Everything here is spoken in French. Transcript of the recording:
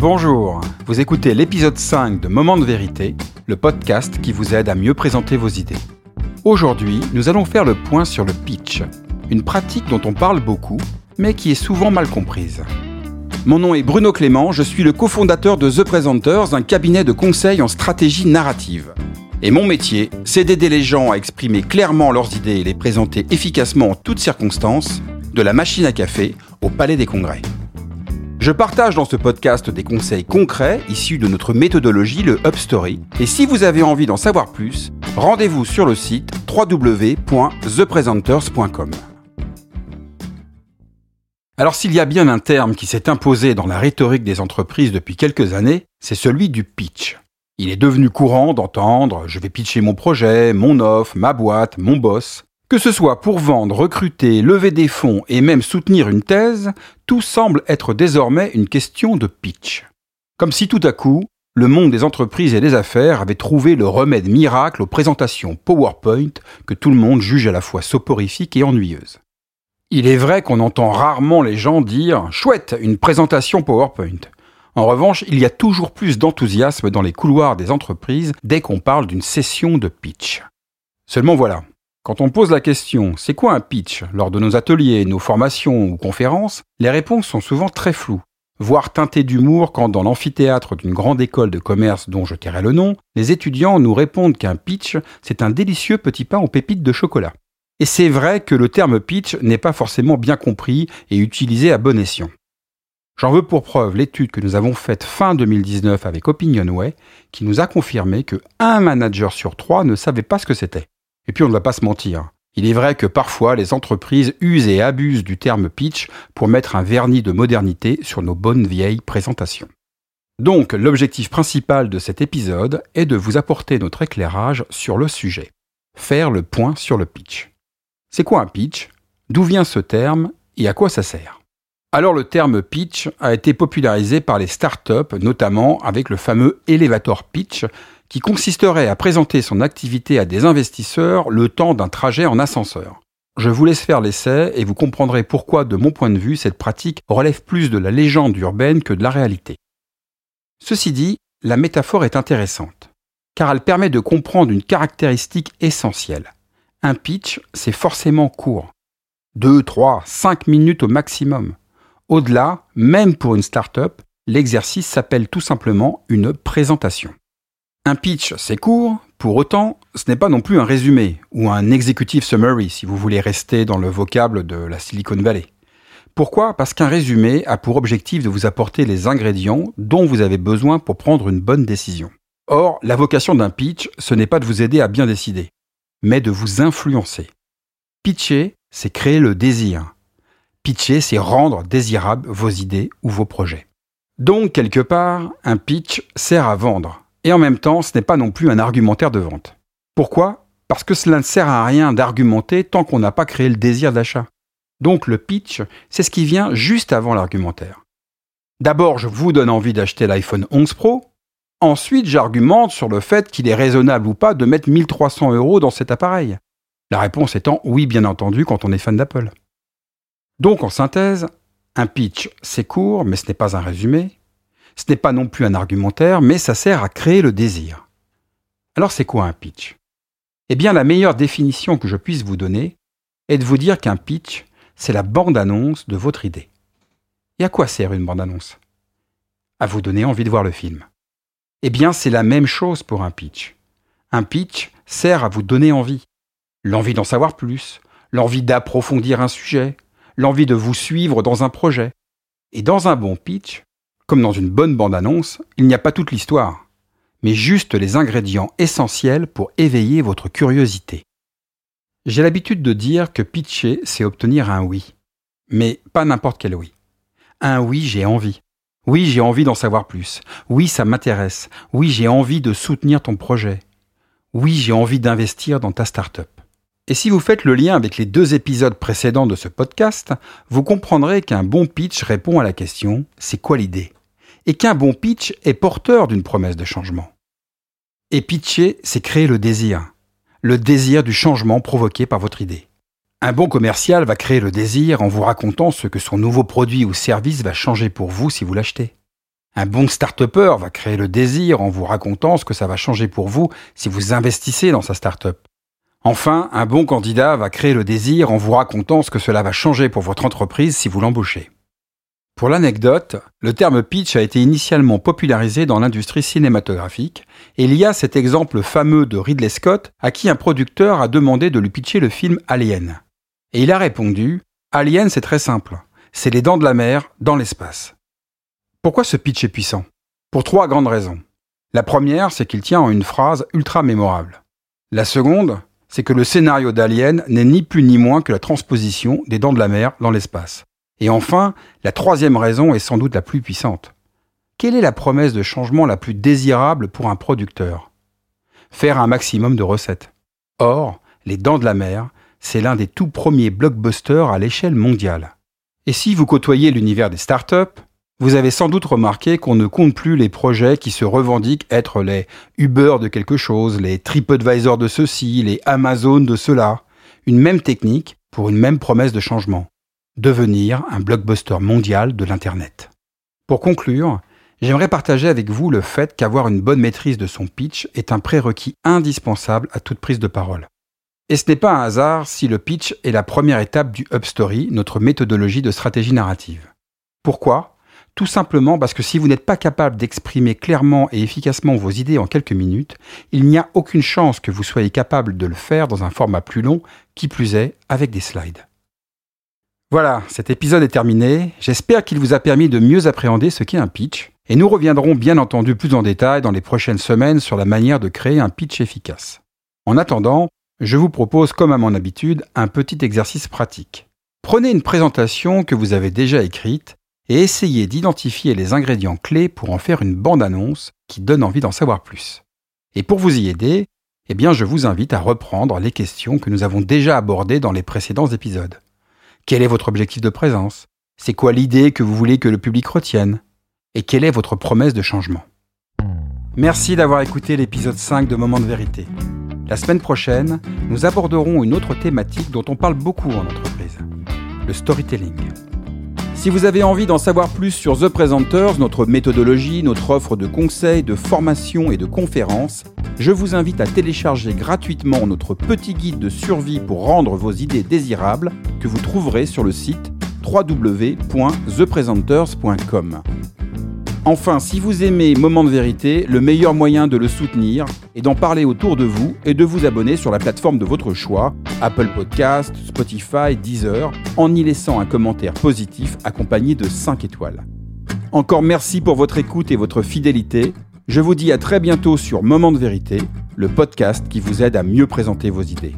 Bonjour, vous écoutez l'épisode 5 de Moment de vérité, le podcast qui vous aide à mieux présenter vos idées. Aujourd'hui, nous allons faire le point sur le pitch, une pratique dont on parle beaucoup, mais qui est souvent mal comprise. Mon nom est Bruno Clément, je suis le cofondateur de The Presenters, un cabinet de conseil en stratégie narrative. Et mon métier, c'est d'aider les gens à exprimer clairement leurs idées et les présenter efficacement en toutes circonstances, de la machine à café au palais des congrès. Je partage dans ce podcast des conseils concrets issus de notre méthodologie, le UpStory. Et si vous avez envie d'en savoir plus, rendez-vous sur le site www.thepresenters.com. Alors s'il y a bien un terme qui s'est imposé dans la rhétorique des entreprises depuis quelques années, c'est celui du pitch. Il est devenu courant d'entendre je vais pitcher mon projet, mon offre, ma boîte, mon boss. Que ce soit pour vendre, recruter, lever des fonds et même soutenir une thèse, tout semble être désormais une question de pitch. Comme si tout à coup, le monde des entreprises et des affaires avait trouvé le remède miracle aux présentations PowerPoint que tout le monde juge à la fois soporifiques et ennuyeuses. Il est vrai qu'on entend rarement les gens dire Chouette, une présentation PowerPoint. En revanche, il y a toujours plus d'enthousiasme dans les couloirs des entreprises dès qu'on parle d'une session de pitch. Seulement voilà, quand on pose la question c'est quoi un pitch lors de nos ateliers, nos formations ou conférences, les réponses sont souvent très floues, voire teintées d'humour quand dans l'amphithéâtre d'une grande école de commerce dont je tairai le nom, les étudiants nous répondent qu'un pitch, c'est un délicieux petit pain aux pépites de chocolat. Et c'est vrai que le terme pitch n'est pas forcément bien compris et utilisé à bon escient. J'en veux pour preuve l'étude que nous avons faite fin 2019 avec Opinionway, qui nous a confirmé que un manager sur trois ne savait pas ce que c'était. Et puis on ne va pas se mentir. Il est vrai que parfois les entreprises usent et abusent du terme pitch pour mettre un vernis de modernité sur nos bonnes vieilles présentations. Donc l'objectif principal de cet épisode est de vous apporter notre éclairage sur le sujet. Faire le point sur le pitch. C'est quoi un pitch? D'où vient ce terme et à quoi ça sert? Alors le terme pitch a été popularisé par les startups, notamment avec le fameux elevator pitch qui consisterait à présenter son activité à des investisseurs le temps d'un trajet en ascenseur. Je vous laisse faire l'essai et vous comprendrez pourquoi, de mon point de vue, cette pratique relève plus de la légende urbaine que de la réalité. Ceci dit, la métaphore est intéressante, car elle permet de comprendre une caractéristique essentielle. Un pitch, c'est forcément court. 2, 3, 5 minutes au maximum. Au-delà, même pour une start-up, l'exercice s'appelle tout simplement une présentation. Un pitch, c'est court, pour autant, ce n'est pas non plus un résumé ou un executive summary si vous voulez rester dans le vocable de la Silicon Valley. Pourquoi? Parce qu'un résumé a pour objectif de vous apporter les ingrédients dont vous avez besoin pour prendre une bonne décision. Or, la vocation d'un pitch, ce n'est pas de vous aider à bien décider, mais de vous influencer. Pitcher, c'est créer le désir. Pitcher, c'est rendre désirables vos idées ou vos projets. Donc, quelque part, un pitch sert à vendre, et en même temps, ce n'est pas non plus un argumentaire de vente. Pourquoi? Parce que cela ne sert à rien d'argumenter tant qu'on n'a pas créé le désir d'achat. Donc le pitch, c'est ce qui vient juste avant l'argumentaire. D'abord, je vous donne envie d'acheter l'iPhone 11 Pro. Ensuite, j'argumente sur le fait qu'il est raisonnable ou pas de mettre 1300 euros dans cet appareil. La réponse étant oui, bien entendu, quand on est fan d'Apple. Donc, en synthèse, un pitch, c'est court, mais ce n'est pas un résumé. Ce n'est pas non plus un argumentaire, mais ça sert à créer le désir. Alors c'est quoi un pitch? Eh bien la meilleure définition que je puisse vous donner est de vous dire qu'un pitch, c'est la bande-annonce de votre idée. Et à quoi sert une bande-annonce? À vous donner envie de voir le film. Eh bien c'est la même chose pour un pitch. Un pitch sert à vous donner envie. L'envie d'en savoir plus, l'envie d'approfondir un sujet, l'envie de vous suivre dans un projet. Et dans un bon pitch, comme dans une bonne bande-annonce, il n'y a pas toute l'histoire, mais juste les ingrédients essentiels pour éveiller votre curiosité. J'ai l'habitude de dire que pitcher, c'est obtenir un oui. Mais pas n'importe quel oui. Un oui, j'ai envie. Oui, j'ai envie d'en savoir plus. Oui, ça m'intéresse. Oui, j'ai envie de soutenir ton projet. Oui, j'ai envie d'investir dans ta start-up. Et si vous faites le lien avec les deux épisodes précédents de ce podcast, vous comprendrez qu'un bon pitch répond à la question c'est quoi l'idée? Et qu'un bon pitch est porteur d'une promesse de changement. Et pitcher, c'est créer le désir, le désir du changement provoqué par votre idée. Un bon commercial va créer le désir en vous racontant ce que son nouveau produit ou service va changer pour vous si vous l'achetez. Un bon start-upper va créer le désir en vous racontant ce que ça va changer pour vous si vous investissez dans sa start-up. Enfin, un bon candidat va créer le désir en vous racontant ce que cela va changer pour votre entreprise si vous l'embauchez. Pour l'anecdote, le terme pitch a été initialement popularisé dans l'industrie cinématographique, et il y a cet exemple fameux de Ridley Scott à qui un producteur a demandé de lui pitcher le film Alien. Et il a répondu Alien, c'est très simple, c'est les dents de la mer dans l'espace. Pourquoi ce pitch est puissant? Pour trois grandes raisons. La première, c'est qu'il tient en une phrase ultra mémorable. La seconde, c'est que le scénario d'Alien n'est ni plus ni moins que la transposition des dents de la mer dans l'espace. Et enfin, la troisième raison est sans doute la plus puissante. Quelle est la promesse de changement la plus désirable pour un producteur? Faire un maximum de recettes. Or, Les Dents de la Mer, c'est l'un des tout premiers blockbusters à l'échelle mondiale. Et si vous côtoyez l'univers des startups, vous avez sans doute remarqué qu'on ne compte plus les projets qui se revendiquent être les Uber de quelque chose, les TripAdvisor de ceci, les Amazon de cela. Une même technique pour une même promesse de changement devenir un blockbuster mondial de l'Internet. Pour conclure, j'aimerais partager avec vous le fait qu'avoir une bonne maîtrise de son pitch est un prérequis indispensable à toute prise de parole. Et ce n'est pas un hasard si le pitch est la première étape du Upstory, notre méthodologie de stratégie narrative. Pourquoi? Tout simplement parce que si vous n'êtes pas capable d'exprimer clairement et efficacement vos idées en quelques minutes, il n'y a aucune chance que vous soyez capable de le faire dans un format plus long, qui plus est avec des slides. Voilà, cet épisode est terminé. J'espère qu'il vous a permis de mieux appréhender ce qu'est un pitch. Et nous reviendrons bien entendu plus en détail dans les prochaines semaines sur la manière de créer un pitch efficace. En attendant, je vous propose, comme à mon habitude, un petit exercice pratique. Prenez une présentation que vous avez déjà écrite et essayez d'identifier les ingrédients clés pour en faire une bande-annonce qui donne envie d'en savoir plus. Et pour vous y aider, eh bien, je vous invite à reprendre les questions que nous avons déjà abordées dans les précédents épisodes. Quel est votre objectif de présence? C'est quoi l'idée que vous voulez que le public retienne? Et quelle est votre promesse de changement? Merci d'avoir écouté l'épisode 5 de Moment de vérité. La semaine prochaine, nous aborderons une autre thématique dont on parle beaucoup en entreprise, le storytelling. Si vous avez envie d'en savoir plus sur The Presenters, notre méthodologie, notre offre de conseils, de formation et de conférences, je vous invite à télécharger gratuitement notre petit guide de survie pour rendre vos idées désirables que vous trouverez sur le site www.thepresenters.com. Enfin, si vous aimez Moment de vérité, le meilleur moyen de le soutenir est d'en parler autour de vous et de vous abonner sur la plateforme de votre choix, Apple Podcast, Spotify, Deezer, en y laissant un commentaire positif accompagné de 5 étoiles. Encore merci pour votre écoute et votre fidélité. Je vous dis à très bientôt sur Moment de vérité, le podcast qui vous aide à mieux présenter vos idées.